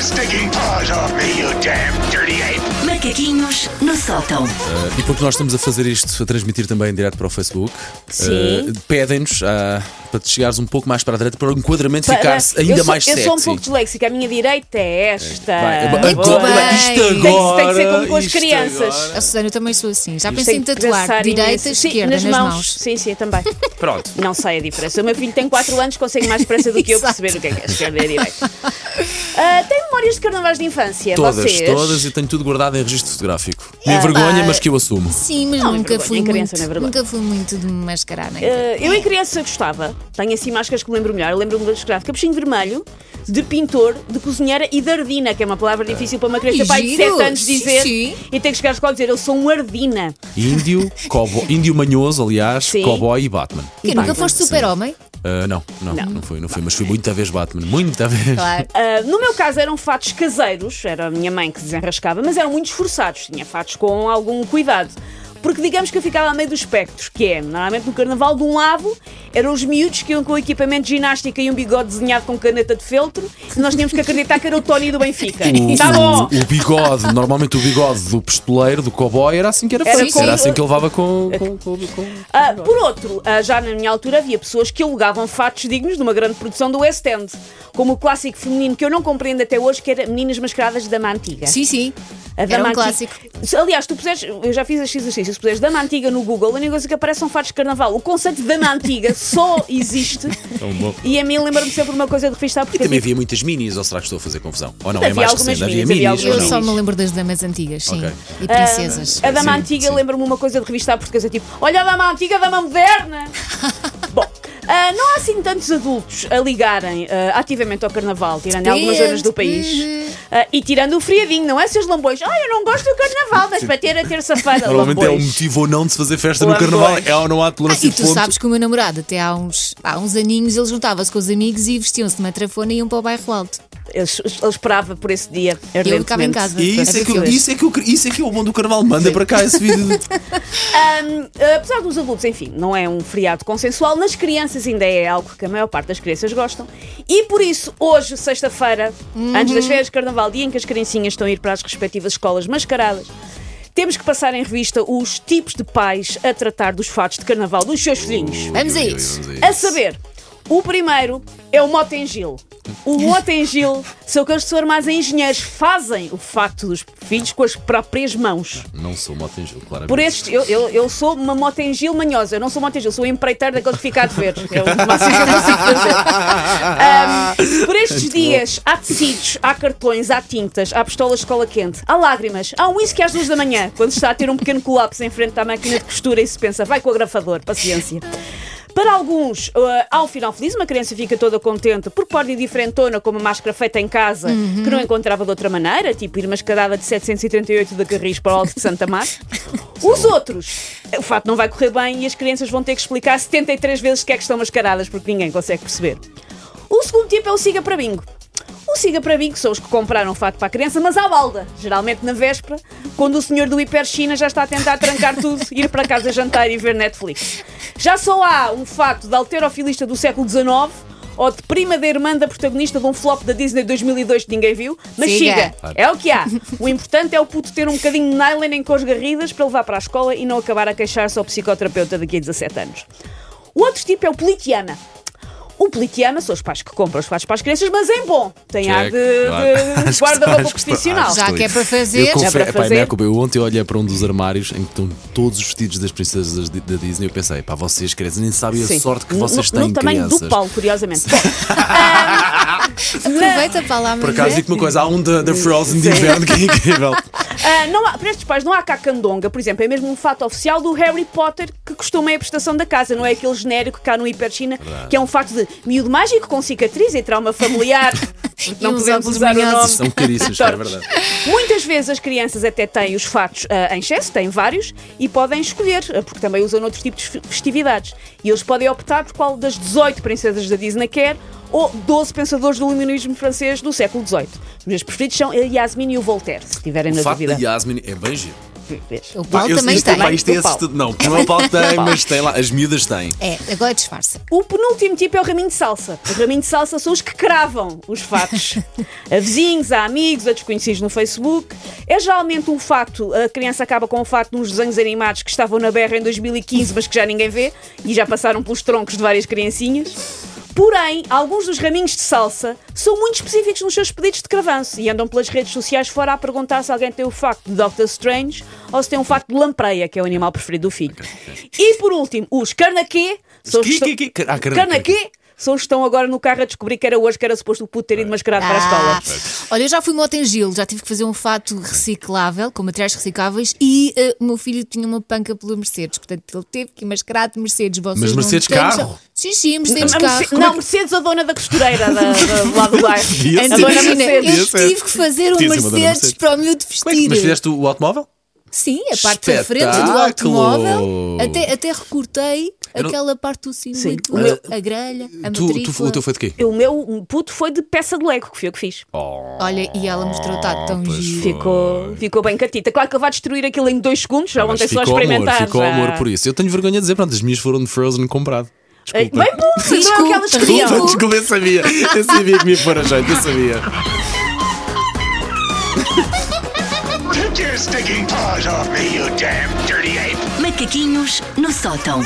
your stinking paws off me, you damn dirty ape! Macaquinhos no sótão. Uh, e porque nós estamos a fazer isto, a transmitir também em direto para o Facebook, Sim. uh, pedem-nos ah, para te chegares um pouco mais para a direita para o enquadramento Para- ficar ainda eu sou, mais Eu sexy. sou um pouco disléxica, a minha direita é esta. Vai, agora, Isto bem. agora. Tem que- tem que ser como com as isto crianças. agora. A Susana, eu também sou assim. Já pensei em Tem que tatuar pensar direita, imenso. Sim, esquerda nas, mãos. Sim, sim, também. Pronto. Não sei a diferença. O meu filho tem 4 anos, consegue mais depressa do que eu perceber o que é que é esquerda e a direita. Ah, tem memórias de carnavais de infância? Todas, Vocês? todas e tenho tudo guardado em registro fotográfico. Minha Ah, vergonha, mas que eu assumo. Sim, mas Não, é nunca vergonha, fui em criança muito. não é nunca fui muito de me mascarar, nem. Ah, eu em criança gostava. Tenho assim máscaras que me lembro melhor. Eu lembro-me de escrever capuchinho vermelho, de pintor, de cozinheira e de ardina, que é uma palavra difícil para uma criança Ai, pai de giro. 7 anos Sim, dizer. sim. E tem que chegar à escola e dizer: Eu sou um ardina. Índio, cowboy, índio manhoso, aliás, Sim. cowboy e Batman. que nunca foste super-homem? Ah, não, não, Não. não, fui, não fui, mas fui muita vez Batman, muita vez. Claro. Ah, no meu caso eram fatos caseiros, era a minha mãe que desenrascava, mas eram muito esforçados, tinha fatos com algum cuidado. Porque digamos que eu ficava a meio do espectro, que é, normalmente no carnaval, de um lado eram os miúdos que iam com equipamento de ginástica e um bigode desenhado com caneta de feltro, e nós tínhamos que acreditar que era o Tony do Benfica. O, Tá bom! o, o bigode, normalmente o bigode do pistoleiro, do cowboy, era assim que era Era feito. com- Era assim que ele levava com. com, com, com- Ah, por outro, ah, já na minha altura havia pessoas que alugavam fatos dignos de uma grande produção do West End, como o clássico feminino que eu não compreendo até hoje, que era Meninas Mascaradas de Dama Antiga. Sim, sim. A Era um Dama clássico. Antiga. Aliás, tu puseres, eu já fiz este exercício, se puseres Dama Antiga no Google, a única coisa que aparece são fatos de carnaval. O conceito de Dama Antiga só existe Tão bom. e a mim lembra-me sempre uma coisa de revistar E porque também havia- muitas minis, ou será que estou a fazer confusão? Ou não, Havia é mais algumas recente, havia minis, havia minis. Eu só me lembro das damas antigas, sim. Ok. E princesas. A Dama Sim, Antiga sim. lembra-me uma coisa de revista portuguesa, tipo, olha a Dama Antiga, a Dama Moderna. Bom, ah, não há assim tantos adultos a ligarem ah, ativamente ao carnaval, tirando em algumas zonas do país. Ah, e tirando o friadinho, não é seus lambões? Ah, eu não gosto do carnaval, mas para ter a terça-feira, Normalmente é o lambões. motivo ou não de se fazer festa no Lambões. carnaval. É ou não há Ah, tolerância e de tu sabes que o meu namorado, até há uns, há uns aninhos, ele juntava-se com os amigos e vestiam-se de matrafona e iam para o bairro alto. Ele, ele esperava por esse dia. E eu ficava em casa. E isso é, que, isso, é que eu, isso é que é o bom do carnaval. Manda para cá esse vídeo. Ahm, apesar dos adultos, enfim, não é um feriado consensual, nas crianças ainda é algo que a maior parte das crianças gostam. E por isso, hoje, sexta-feira, antes das férias de carnaval, dia em que as criancinhas estão a ir para as respectivas escolas mascaradas, temos que passar em revista os tipos de pais a tratar dos fatos de carnaval dos seus filhinhos. Vamos a isso. a saber, o primeiro é o Motengil. O Motengil são aqueles em engenheiros, fazem o facto dos filhos com as próprias mãos. Não sou motengil, claramente. Por este, eu, eu, eu sou uma motengil manhosa, eu não sou motengil, sou um empreiteiro daqueles que fica a dever. É o máximo que eu consigo fazer. Ahm, por estes dias, há tecidos, há cartões, há tintas, há pistolas de cola quente, há lágrimas, há um whisky às duas da manhã, quando está a ter um pequeno colapso em frente à máquina de costura e se pensa, vai com o agrafador, paciência. Para alguns, uh, há um final feliz, uma criança fica toda contente porque pode ir diferentona com uma máscara feita em casa que não encontrava de outra maneira, tipo ir mascarada de 738 da Carris para o Alto de Santa Mar. Os outros, o fato não vai correr bem e as crianças vão ter que explicar 73 vezes que é que estão mascaradas porque ninguém consegue perceber. O segundo tipo é o siga para bingo. O siga para bingo são os que compraram fato para a criança, mas à balda, geralmente na véspera, quando o senhor do Hiper China já está a tentar trancar tudo, ir para casa jantar e ver Netflix. Já só há um fato de alterofilista do século XIX ou de prima da irmã da protagonista de um flop da Disney 2002 que ninguém viu, mas Siga. siga, é o que há. O importante é o puto ter um bocadinho de nylon em cores garridas para levar para a escola e não acabar a queixar-se ao psicoterapeuta daqui a 17 anos. O outro tipo é o politiana. O politiana são os pais que compram os fatos para as crianças, mas em bom. Tem ar Check. de, Claro. de que guarda-roupa profissional. Já que é para fazer. Eu Já confesso, para epá, fazer. não é culpa. Eu ontem olhei para um dos armários em que estão todos os vestidos das princesas da da Disney. Eu pensei, pá, vocês crianças nem sabem Sim. a sorte que vocês no, têm, no tamanho crianças. do Paulo, curiosamente. Bom, Aproveita para lá Por acaso, digo uma coisa, há um da, da Frozen de inverno que é incrível. ah, não há, para estes pais não há cacandonga, por exemplo, é mesmo um fato oficial do Harry Potter que custou meia prestação da casa, não é aquele genérico cá no Hiper China, que é um facto de miúdo mágico com cicatriz e trauma familiar. não podemos usar o nome. São caríssimos, é verdade. Muitas vezes as crianças até têm os fatos ah, em excesso, têm vários, e podem escolher, ah, porque também usam outros tipos de fe- festividades. E eles podem optar por qual das 18 princesas da Disney quer ou 12 pensadores do iluminismo francês do século XVIII. Os meus preferidos são a Yasmin e o Voltaire, se tiverem O na facto dúvida. da Yasmin é bem giro. Vês? O Paulo eu- também tem. pá, isto é assustador. Não, o meu Paulo tem, mas tem lá, as miúdas têm. É, agora disfarça. O penúltimo tipo é o raminho de salsa. O raminho de salsa são os que cravam os fatos. a vizinhos, a amigos, a desconhecidos no Facebook. É geralmente um facto, a criança acaba com o facto de uns desenhos animados que estavam na berra em 2015, mas que já ninguém vê e já passaram pelos troncos de várias criancinhas. Porém, alguns dos raminhos de salsa são muito específicos nos seus pedidos de cravanço e andam pelas redes sociais fora a perguntar se alguém tem o facto de Doctor Strange ou se tem o facto de lampreia, que é o animal preferido do filho. E por último, os carnaquê. São os que Que- que- ah, carna- Carnaquê que estão agora no carro a descobrir que era hoje que era suposto o puto ter ido mascarado para a Ah, escola. olha, eu já fui moto em Gil, já tive que fazer um fato reciclável, com materiais recicláveis, e eh, o meu filho tinha uma panca pela Mercedes, portanto ele teve que ir mascarado de Mercedes. Vocês Mas Mercedes carro? Sim, sim, Mercedes carro. Merce- não, Mercedes, a dona da costureira da, da, lá do bairro. A dona Imagina, Mercedes. eu tive que fazer um Mercedes Mercedes. para o miúdo Como é vestir. que- Mas fizeste o automóvel? Sim, a parte da frente do automóvel. Até, até recortei Eu não- aquela parte do cinto, o meu- a grelha, a Tu, matrícula. tu, o teu foi de quê? O meu puto foi de peça de Lego, que foi eu que fiz. Olha, e ela mostrou está tão giro. Ficou, ficou bem catita. Claro que ele vai destruir aquilo em dois segundos, já Mas ontem só experimentar. amor, ficou já. amor por isso. Eu tenho vergonha de dizer, pronto, as minhas foram de Frozen comprado. Desculpa. Bem bom, não é o que elas queriam. desculpa. Desculpa, eu sabia. Eu sabia que me ia pôr a jeito, eu sabia. Take your stinking paws off me, you damn dirty ape! Macaquinhos no sótão.